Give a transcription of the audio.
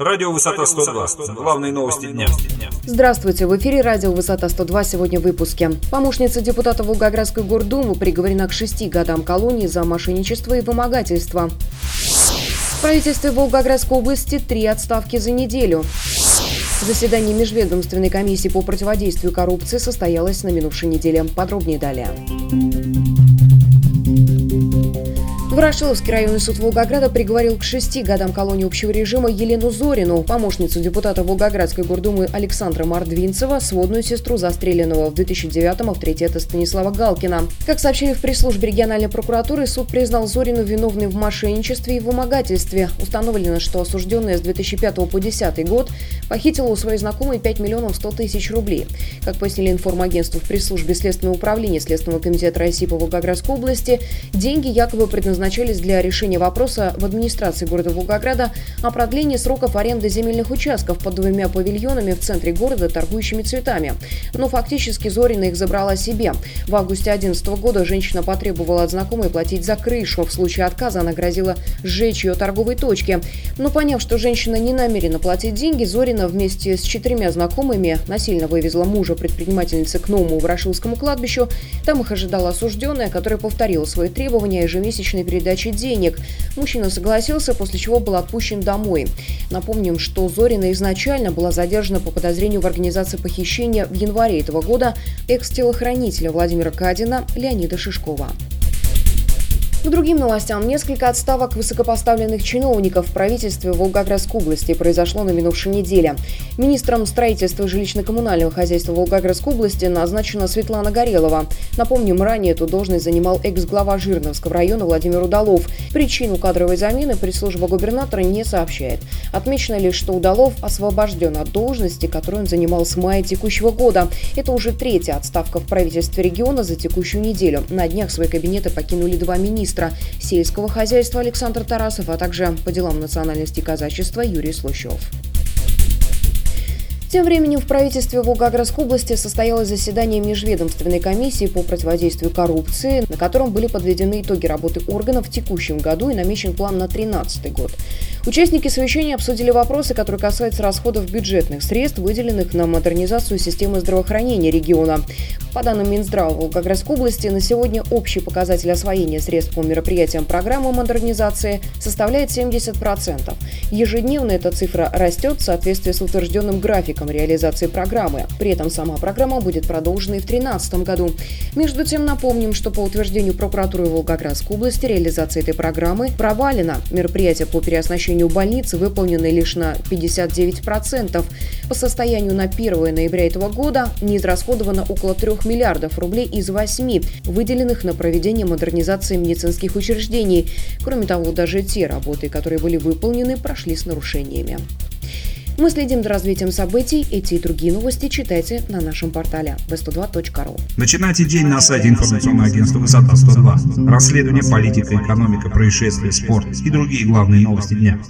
Радио «Высота 102». Главные новости дня. Здравствуйте, в эфире радио «Высота 102» сегодня в выпуске. Помощница депутата Волгоградской гордумы приговорена к шести годам колонии за мошенничество и вымогательство. В правительстве Волгоградской области три отставки за неделю. Заседание Межведомственной комиссии по противодействию коррупции состоялось на минувшей неделе. Подробнее далее. Ворошиловский районный суд Волгограда приговорил к шести годам колонии общего режима Елену Зорину, помощницу депутата Волгоградской гордумы Александра Мордвинцева, сводную сестру застреленного в 2009-м авторитета Станислава Галкина. Как сообщили в пресс-службе региональной прокуратуры, суд признал Зорину виновной в мошенничестве и вымогательстве. Установлено, что осужденная с 2005 по 2010 год похитила у своей знакомой 5 миллионов 100 тысяч рублей. Как пояснили информагентству в пресс-службе Следственного управления Следственного комитета России по Волгоградской области, деньги якобы предназначены предназначались для решения вопроса в администрации города Волгограда о продлении сроков аренды земельных участков под двумя павильонами в центре города, торгующими цветами. Но фактически Зорина их забрала себе. В августе 2011 года женщина потребовала от знакомой платить за крышу. В случае отказа она грозила сжечь ее торговой точки. Но поняв, что женщина не намерена платить деньги, Зорина вместе с четырьмя знакомыми насильно вывезла мужа предпринимательницы к новому Ворошилскому кладбищу. Там их ожидала осужденная, которая повторила свои требования ежемесячной передачи денег. Мужчина согласился, после чего был отпущен домой. Напомним, что Зорина изначально была задержана по подозрению в организации похищения в январе этого года экс-телохранителя Владимира Кадина Леонида Шишкова. К другим новостям. Несколько отставок высокопоставленных чиновников в правительстве Волгоградской области произошло на минувшей неделе. Министром строительства жилищно-коммунального хозяйства Волгоградской области назначена Светлана Горелова. Напомним, ранее эту должность занимал экс-глава Жирновского района Владимир Удалов. Причину кадровой замены пресс-служба губернатора не сообщает. Отмечено лишь, что Удалов освобожден от должности, которую он занимал с мая текущего года. Это уже третья отставка в правительстве региона за текущую неделю. На днях свои кабинеты покинули два министра министра сельского хозяйства Александр Тарасов, а также по делам национальности казачества Юрий Слущев. Тем временем в правительстве Волгоградской области состоялось заседание Межведомственной комиссии по противодействию коррупции, на котором были подведены итоги работы органов в текущем году и намечен план на 2013 год. Участники совещания обсудили вопросы, которые касаются расходов бюджетных средств, выделенных на модернизацию системы здравоохранения региона. По данным Минздрава Волгоградской области, на сегодня общий показатель освоения средств по мероприятиям программы модернизации составляет 70%. Ежедневно эта цифра растет в соответствии с утвержденным графиком реализации программы. При этом сама программа будет продолжена и в 2013 году. Между тем, напомним, что по утверждению прокуратуры Волгоградской области реализация этой программы провалена. Мероприятия по переоснащению больницы выполнены лишь на 59%. По состоянию на 1 ноября этого года не израсходовано около 3 миллиардов рублей из 8, выделенных на проведение модернизации медицинских учреждений. Кроме того, даже те работы, которые были выполнены, прошли с нарушениями. Мы следим за развитием событий. Эти и другие новости читайте на нашем портале v102.ru. Начинайте день на сайте информационного агентства «Высота 102». Расследование, политика, экономика, происшествия, спорт и другие главные новости дня.